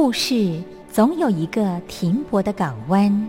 故事总有一个停泊的港湾。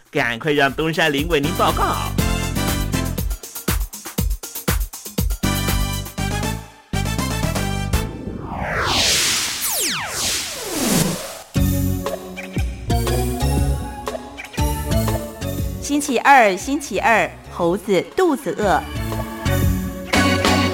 赶快让东山林为您报告。星期二，星期二，猴子肚子饿。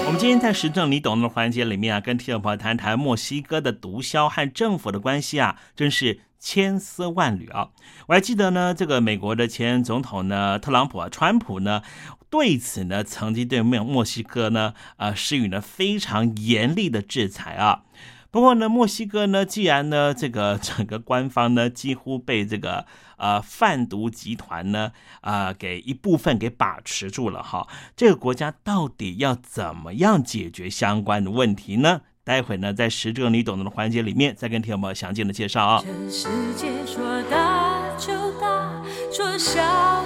我们今天在时政你懂的环节里面啊，跟听众朋友谈谈墨西哥的毒枭和政府的关系啊，真是千丝万缕啊。我还记得呢，这个美国的前总统呢，特朗普啊，川普呢，对此呢，曾经对墨墨西哥呢，呃，施予了非常严厉的制裁啊。不过呢，墨西哥呢，既然呢，这个整个官方呢，几乎被这个呃贩毒集团呢，啊，给一部分给把持住了哈。这个国家到底要怎么样解决相关的问题呢？待会呢，在时政你懂得的环节里面，再跟听友们详尽的介绍啊。这世界说大就大，说小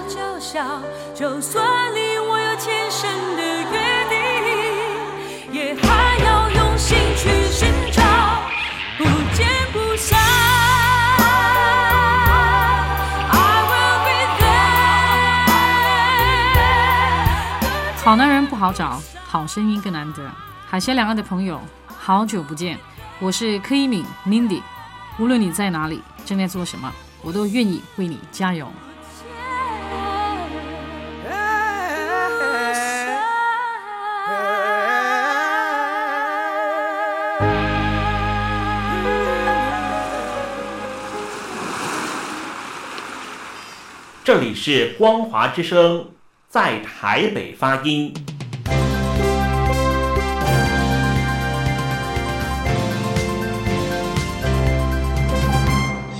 就小，就算你我有天生的约定，也还要用心去寻找，不见不散。I will be there。好男人不好找，好声音更难得。海峡两岸的朋友，好久不见，我是柯一敏 Mindy。无论你在哪里，正在做什么，我都愿意为你加油。这里是光华之声，在台北发音。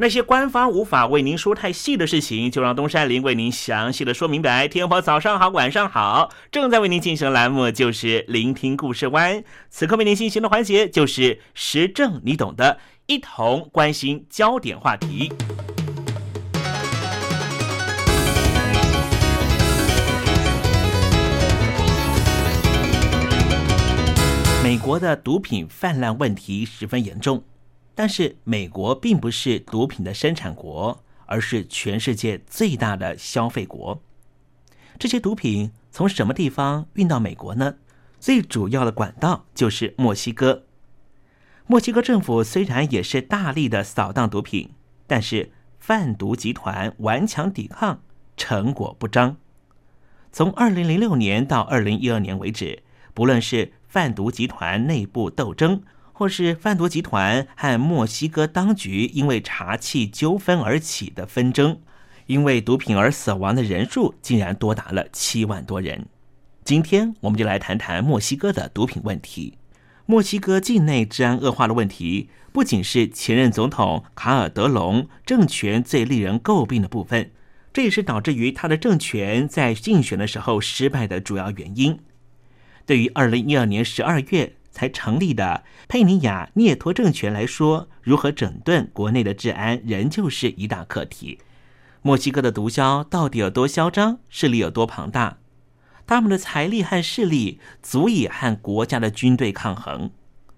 那些官方无法为您说太细的事情，就让东山林为您详细的说明白。天婆早上好，晚上好，正在为您进行的栏目就是聆听故事湾。此刻为您进行的环节就是时政，你懂的，一同关心焦点话题。美国的毒品泛滥问题十分严重。但是美国并不是毒品的生产国，而是全世界最大的消费国。这些毒品从什么地方运到美国呢？最主要的管道就是墨西哥。墨西哥政府虽然也是大力的扫荡毒品，但是贩毒集团顽强抵抗，成果不彰。从二零零六年到二零一二年为止，不论是贩毒集团内部斗争，或是贩毒集团和墨西哥当局因为查气纠纷而起的纷争，因为毒品而死亡的人数竟然多达了七万多人。今天我们就来谈谈墨西哥的毒品问题。墨西哥境内治安恶化的问题，不仅是前任总统卡尔德隆政权最令人诟病的部分，这也是导致于他的政权在竞选的时候失败的主要原因。对于二零一二年十二月才成立的佩尼亚涅托政权来说，如何整顿国内的治安，仍旧是一大课题。墨西哥的毒枭到底有多嚣张，势力有多庞大？他们的财力和势力足以和国家的军队抗衡，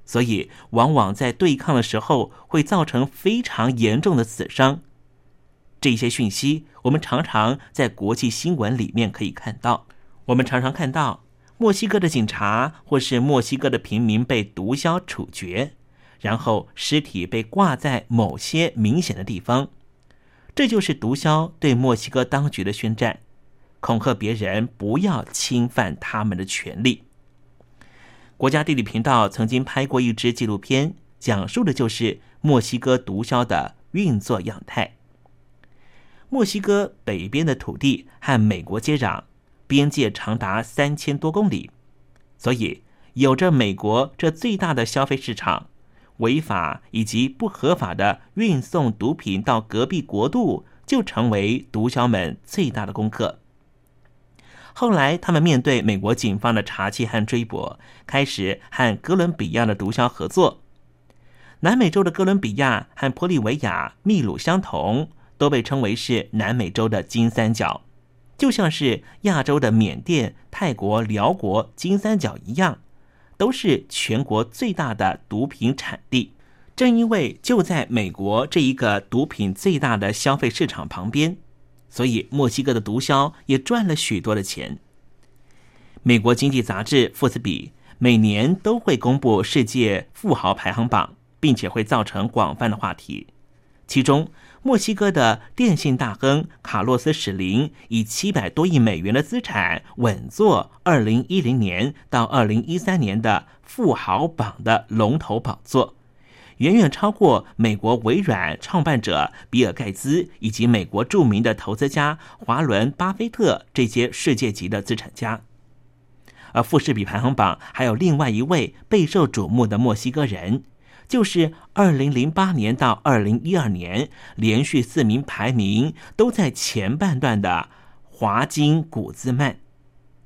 所以往往在对抗的时候会造成非常严重的死伤。这些讯息我们常常在国际新闻里面可以看到。我们常常看到墨西哥的警察或是墨西哥的平民被毒枭处决，然后尸体被挂在某些明显的地方，这就是毒枭对墨西哥当局的宣战。恐吓别人不要侵犯他们的权利。国家地理频道曾经拍过一支纪录片，讲述的就是墨西哥毒枭的运作样态。墨西哥北边的土地和美国接壤，边界长达三千多公里，所以有着美国这最大的消费市场，违法以及不合法的运送毒品到隔壁国度，就成为毒枭们最大的功课。后来，他们面对美国警方的查缉和追捕，开始和哥伦比亚的毒枭合作。南美洲的哥伦比亚和玻利维亚、秘鲁相同，都被称为是南美洲的金三角，就像是亚洲的缅甸、泰国、辽国金三角一样，都是全国最大的毒品产地。正因为就在美国这一个毒品最大的消费市场旁边。所以，墨西哥的毒枭也赚了许多的钱。美国经济杂志《富斯比》每年都会公布世界富豪排行榜，并且会造成广泛的话题。其中，墨西哥的电信大亨卡洛斯·史林以七百多亿美元的资产稳坐二零一零年到二零一三年的富豪榜的龙头宝座。远远超过美国微软创办者比尔·盖茨以及美国著名的投资家华伦·巴菲特这些世界级的资产家。而富士比排行榜还有另外一位备受瞩目的墨西哥人，就是2008年到2012年连续四名排名都在前半段的华金·古兹曼，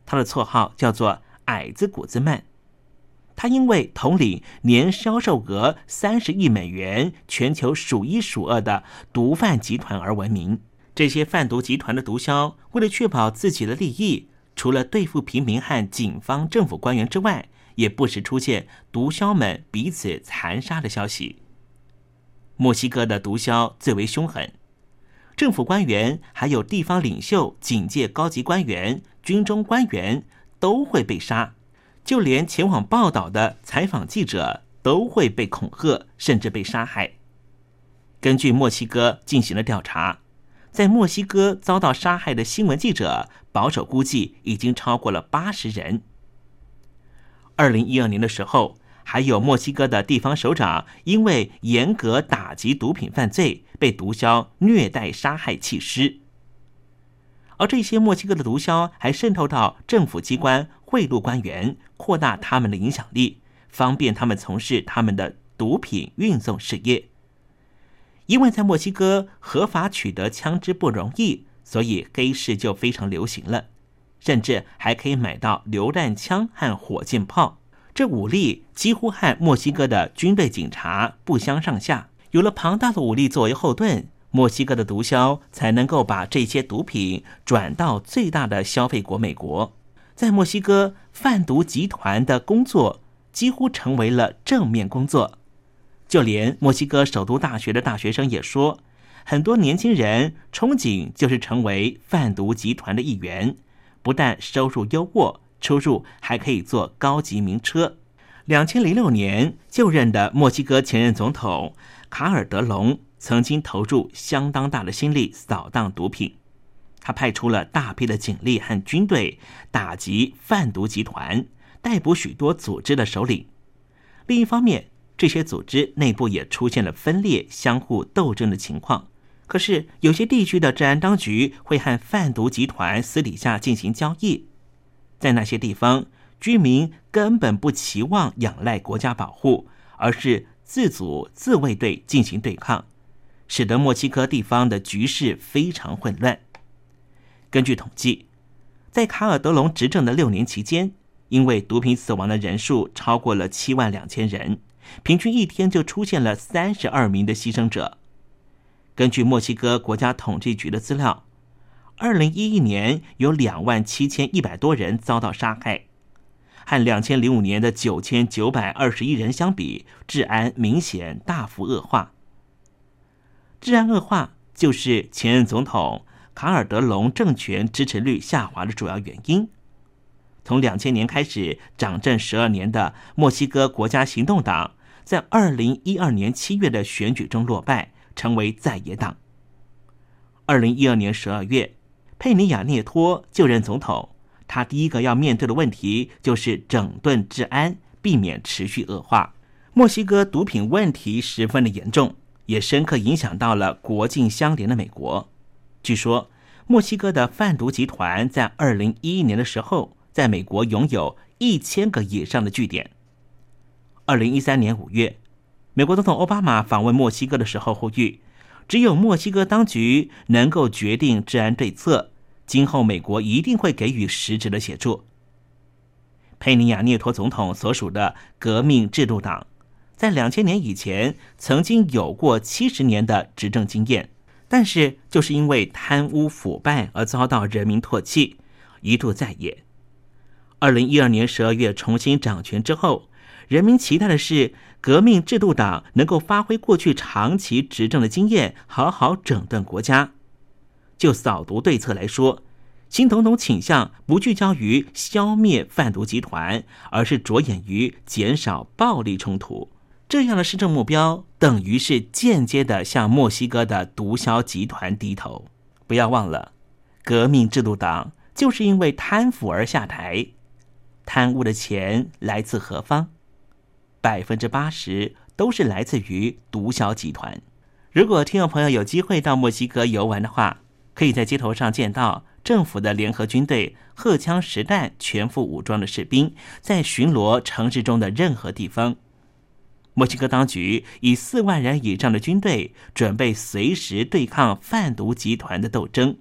他的绰号叫做“矮子古兹曼”。他因为统领年销售额三十亿美元、全球数一数二的毒贩集团而闻名。这些贩毒集团的毒枭为了确保自己的利益，除了对付平民和警方、政府官员之外，也不时出现毒枭们彼此残杀的消息。墨西哥的毒枭最为凶狠，政府官员、还有地方领袖、警界高级官员、军中官员都会被杀。就连前往报道的采访记者都会被恐吓，甚至被杀害。根据墨西哥进行了调查，在墨西哥遭到杀害的新闻记者，保守估计已经超过了八十人。二零一二年的时候，还有墨西哥的地方首长因为严格打击毒品犯罪，被毒枭虐待杀害弃尸。而这些墨西哥的毒枭还渗透到政府机关，贿赂官员，扩大他们的影响力，方便他们从事他们的毒品运送事业。因为在墨西哥合法取得枪支不容易，所以黑市就非常流行了，甚至还可以买到榴弹枪和火箭炮。这武力几乎和墨西哥的军队警察不相上下。有了庞大的武力作为后盾。墨西哥的毒枭才能够把这些毒品转到最大的消费国美国。在墨西哥，贩毒集团的工作几乎成为了正面工作。就连墨西哥首都大学的大学生也说，很多年轻人憧憬就是成为贩毒集团的一员，不但收入优渥，出入还可以坐高级名车。两千零六年就任的墨西哥前任总统卡尔德隆曾经投入相当大的心力扫荡毒品，他派出了大批的警力和军队打击贩毒集团，逮捕许多组织的首领。另一方面，这些组织内部也出现了分裂、相互斗争的情况。可是，有些地区的治安当局会和贩毒集团私底下进行交易，在那些地方，居民根本不期望仰赖国家保护，而是自组自卫队进行对抗，使得墨西哥地方的局势非常混乱。根据统计，在卡尔德隆执政的六年期间，因为毒品死亡的人数超过了七万两千人，平均一天就出现了三十二名的牺牲者。根据墨西哥国家统计局的资料，二零一一年有两万七千一百多人遭到杀害，和两千零五年的九千九百二十一人相比，治安明显大幅恶化。治安恶化就是前任总统卡尔德隆政权支持率下滑的主要原因。从两千年开始掌政十二年的墨西哥国家行动党，在二零一二年七月的选举中落败。成为在野党。二零一二年十二月，佩尼亚涅托就任总统，他第一个要面对的问题就是整顿治安，避免持续恶化。墨西哥毒品问题十分的严重，也深刻影响到了国境相连的美国。据说，墨西哥的贩毒集团在二零一一年的时候，在美国拥有一千个以上的据点。二零一三年五月。美国总统奥巴马访问墨西哥的时候呼吁，只有墨西哥当局能够决定治安对策，今后美国一定会给予实质的协助。佩尼亚涅托总统所属的革命制度党，在两千年以前曾经有过七十年的执政经验，但是就是因为贪污腐败而遭到人民唾弃，一度在野。二零一二年十二月重新掌权之后，人民期待的是。革命制度党能够发挥过去长期执政的经验，好好整顿国家。就扫毒对策来说，新总统倾向不聚焦于消灭贩毒集团，而是着眼于减少暴力冲突。这样的施政目标，等于是间接的向墨西哥的毒枭集团低头。不要忘了，革命制度党就是因为贪腐而下台。贪污的钱来自何方？百分之八十都是来自于毒枭集团。如果听众朋友有机会到墨西哥游玩的话，可以在街头上见到政府的联合军队荷枪实弹、全副武装的士兵在巡逻城市中的任何地方。墨西哥当局以四万人以上的军队准备随时对抗贩毒集团的斗争。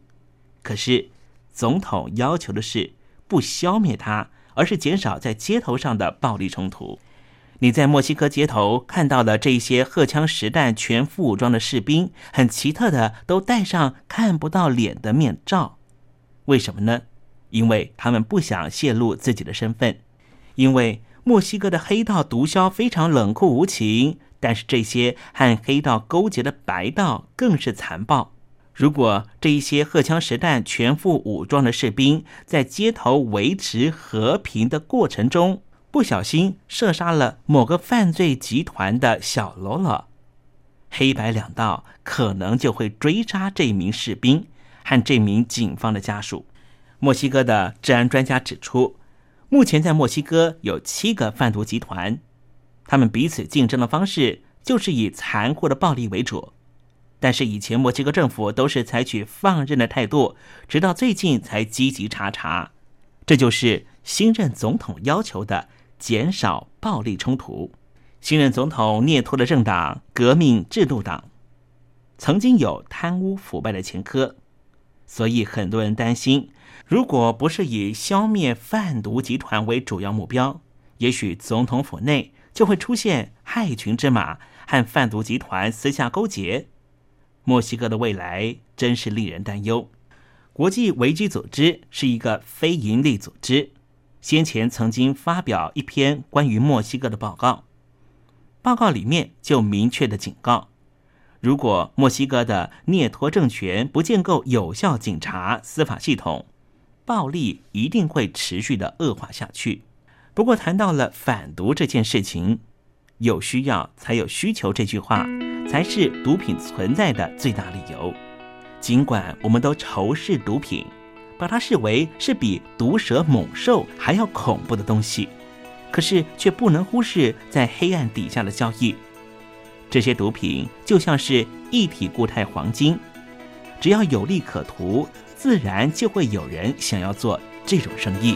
可是，总统要求的是不消灭它，而是减少在街头上的暴力冲突。你在墨西哥街头看到的这些荷枪实弹、全副武装的士兵，很奇特的都戴上看不到脸的面罩，为什么呢？因为他们不想泄露自己的身份。因为墨西哥的黑道毒枭非常冷酷无情，但是这些和黑道勾结的白道更是残暴。如果这一些荷枪实弹、全副武装的士兵在街头维持和平的过程中，不小心射杀了某个犯罪集团的小喽啰，黑白两道可能就会追杀这名士兵和这名警方的家属。墨西哥的治安专家指出，目前在墨西哥有七个贩毒集团，他们彼此竞争的方式就是以残酷的暴力为主。但是以前墨西哥政府都是采取放任的态度，直到最近才积极查查。这就是新任总统要求的。减少暴力冲突。新任总统涅托的政党革命制度党曾经有贪污腐败的前科，所以很多人担心，如果不是以消灭贩毒集团为主要目标，也许总统府内就会出现害群之马，和贩毒集团私下勾结。墨西哥的未来真是令人担忧。国际危机组织是一个非营利组织。先前曾经发表一篇关于墨西哥的报告，报告里面就明确的警告：如果墨西哥的涅托政权不建构有效警察司法系统，暴力一定会持续的恶化下去。不过谈到了反毒这件事情，有需要才有需求这句话，才是毒品存在的最大理由。尽管我们都仇视毒品，把它视为是比毒蛇猛兽还要恐怖的东西，可是却不能忽视在黑暗底下的交易。这些毒品就像是一体固态黄金，只要有利可图，自然就会有人想要做这种生意。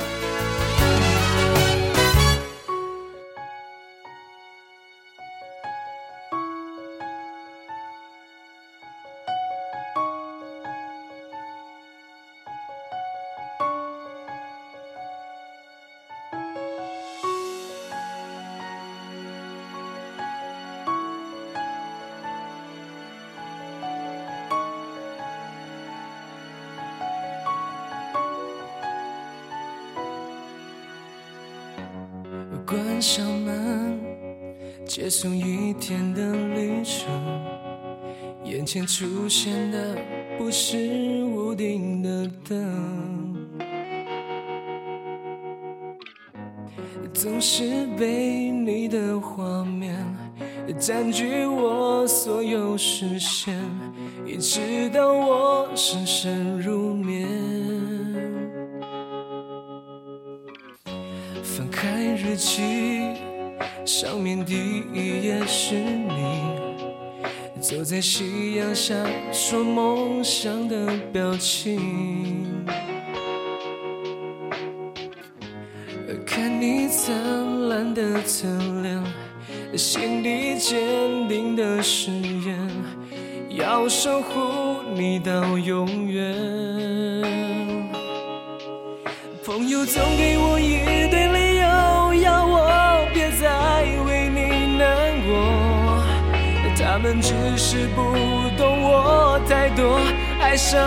心底坚定的誓言，要守护你到永远。朋友总给我一堆理由，要我别再为你难过。他们只是不懂我太多爱上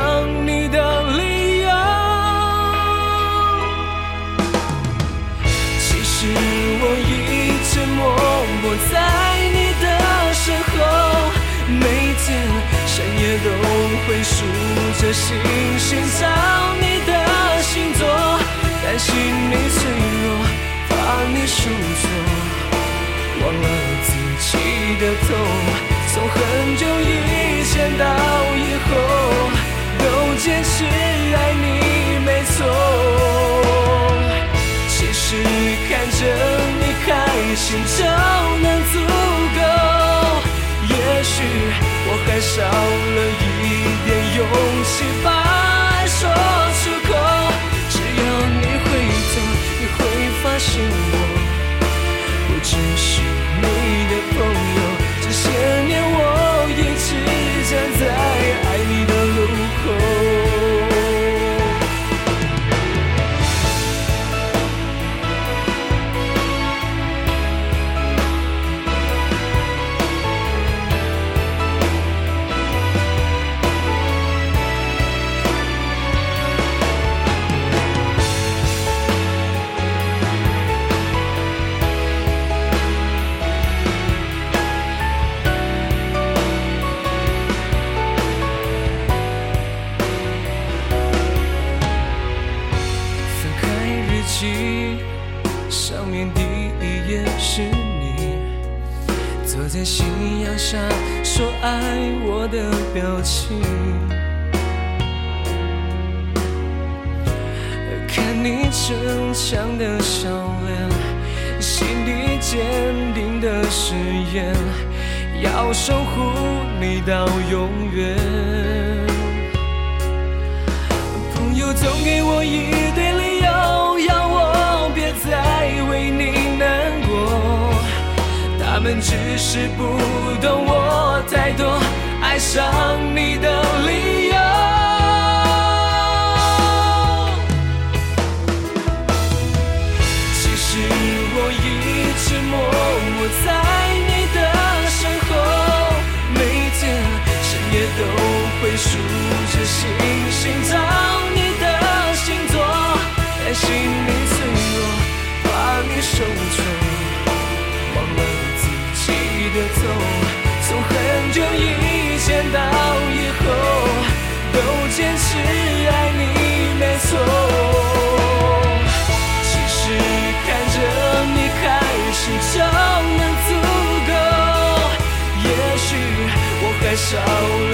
你的理由。其实我一默默在你的身后，每天深夜都会数着星星找你的星座。担心你脆弱，怕你输错，忘了自己的痛。从很久以前到以后，都坚持爱你，没错。只看着你开心就能足够，也许我还少了一点勇气把爱说出口，只要你回头，你会发现我，我只是你的朋友，这些年我一直站在。是不懂我太多爱上你的理由。其实我一直默默在你的身后，每天深夜都会数着星星我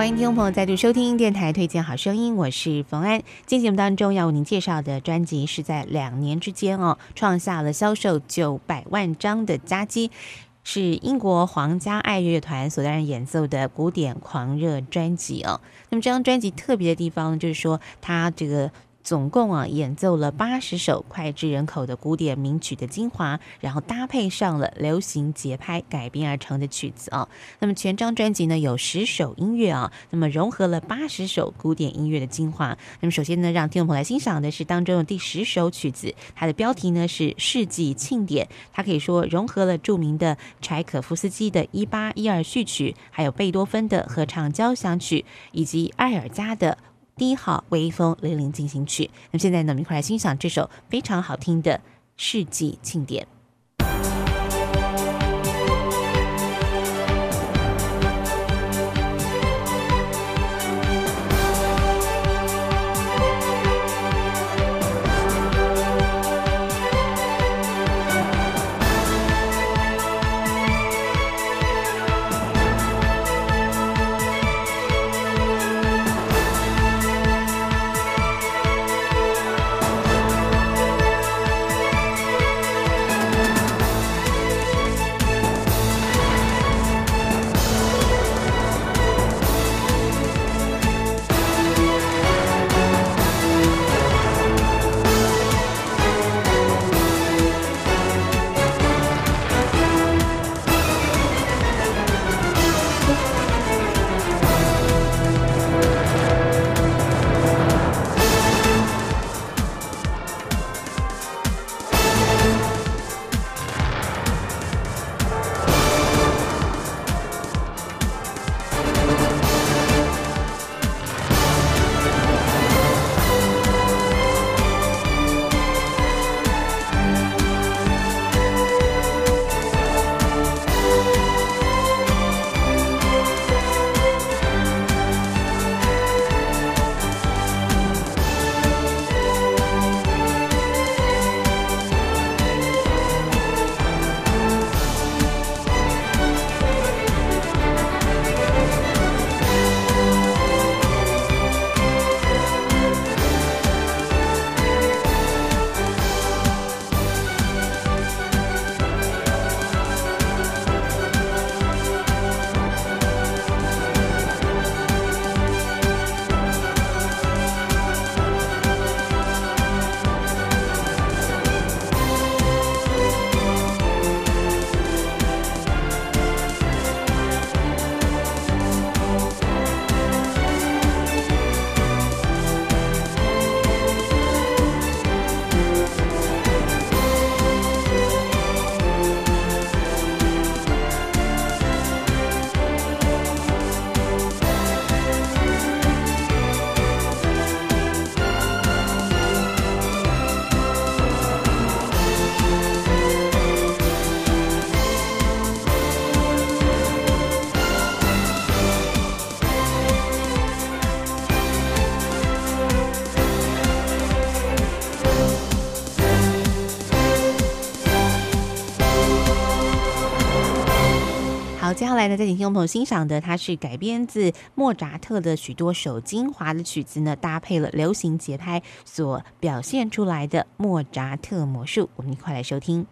欢迎听众朋友再度收听电台推荐好声音，我是冯安。今天节目当中要为您介绍的专辑是在两年之间哦，创下了销售九百万张的佳绩，是英国皇家爱乐团所担任演奏的古典狂热专辑哦。那么这张专辑特别的地方就是说，它这个。总共啊演奏了八十首脍炙人口的古典名曲的精华，然后搭配上了流行节拍改编而成的曲子啊。那么全张专辑呢有十首音乐啊，那么融合了八十首古典音乐的精华。那么首先呢，让听众朋友来欣赏的是当中的第十首曲子，它的标题呢是世纪庆典，它可以说融合了著名的柴可夫斯基的一八一二序曲，还有贝多芬的合唱交响曲，以及埃尔加的。第一号微风零零进行曲。那么现在呢，我们一块来欣赏这首非常好听的世纪庆典。来呢，在请听众朋友欣赏的，它是改编自莫扎特的许多首精华的曲子呢，搭配了流行节拍所表现出来的莫扎特魔术，我们一块来收听。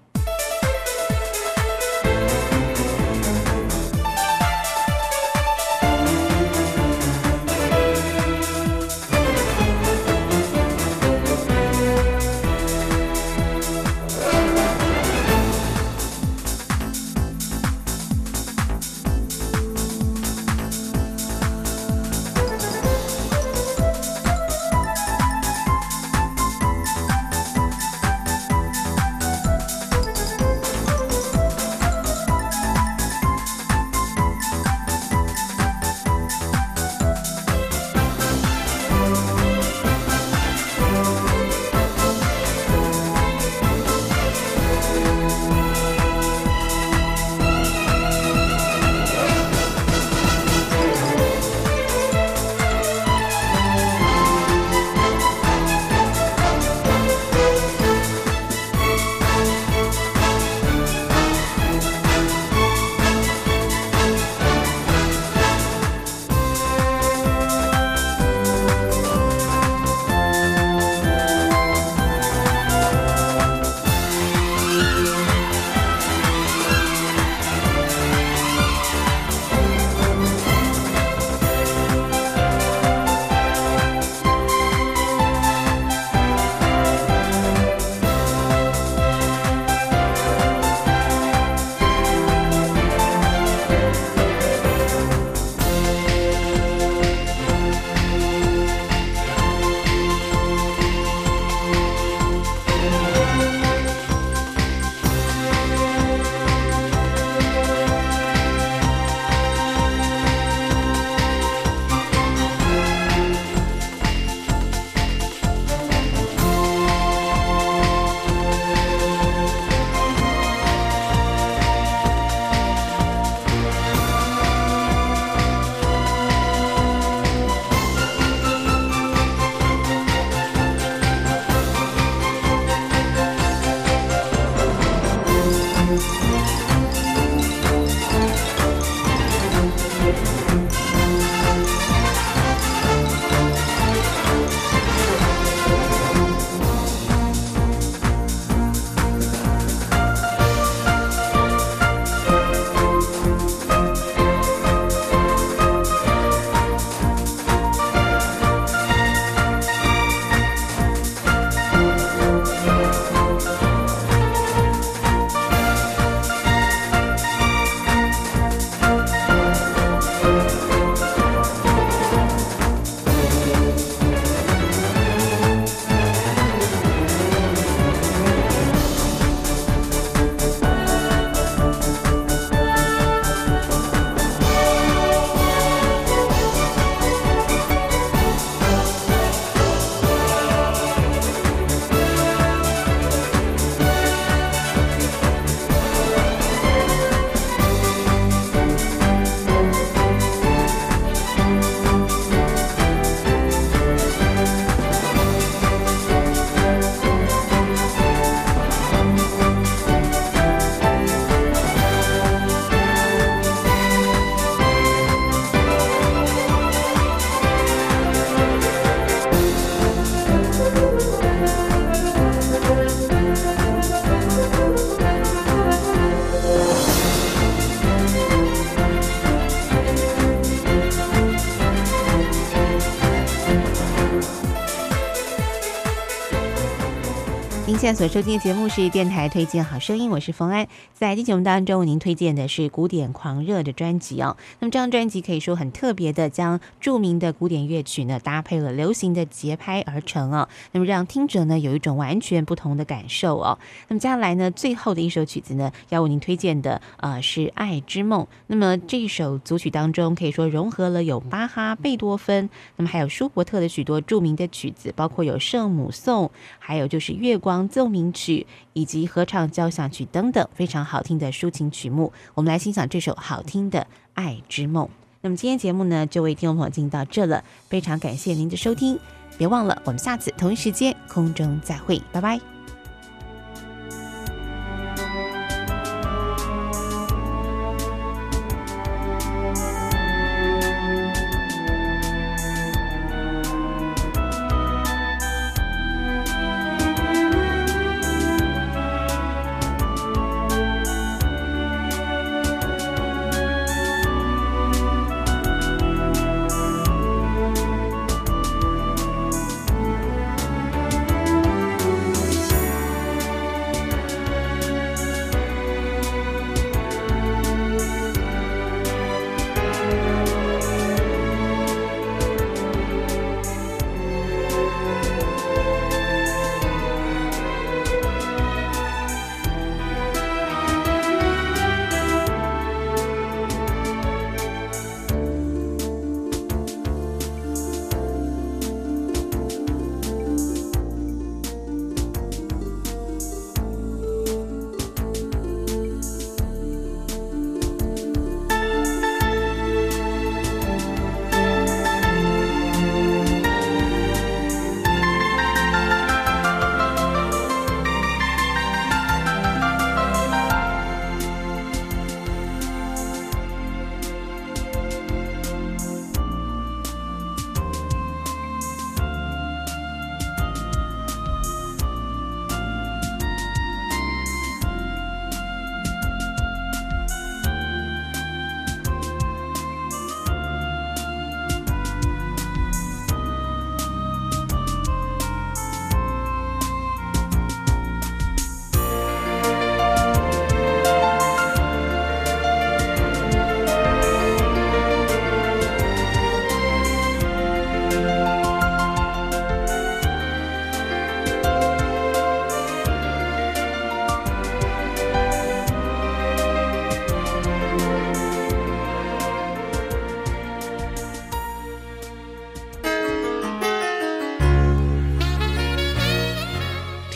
现在所收听的节目是电台推荐好声音，我是冯安。在今节目当中，为您推荐的是古典狂热的专辑哦。那么这张专辑可以说很特别的，将著名的古典乐曲呢搭配了流行的节拍而成哦。那么让听者呢有一种完全不同的感受哦。那么接下来呢，最后的一首曲子呢，要为您推荐的呃是《爱之梦》。那么这一首组曲当中，可以说融合了有巴哈、贝多芬，那么还有舒伯特的许多著名的曲子，包括有圣母颂，还有就是月光。奏鸣曲以及合唱交响曲等等非常好听的抒情曲目，我们来欣赏这首好听的《爱之梦》。那么今天节目呢，就为听众朋友进行到这了，非常感谢您的收听，别忘了我们下次同一时间空中再会，拜拜。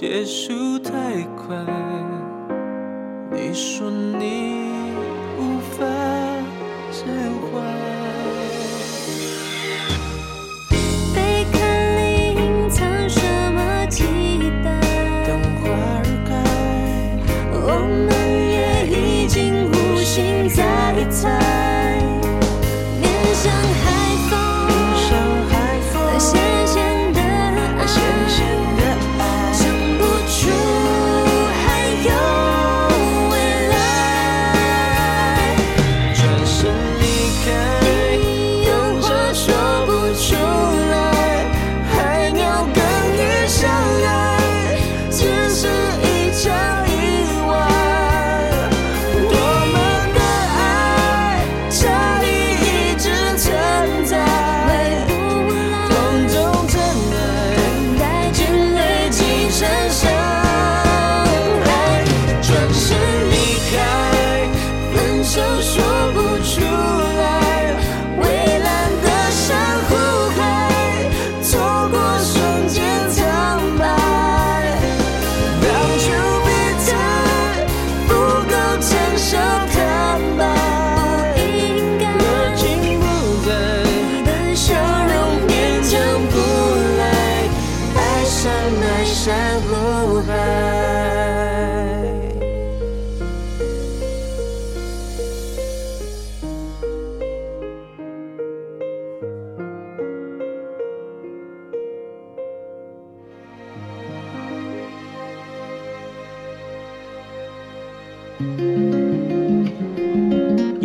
结束太快。你说你无法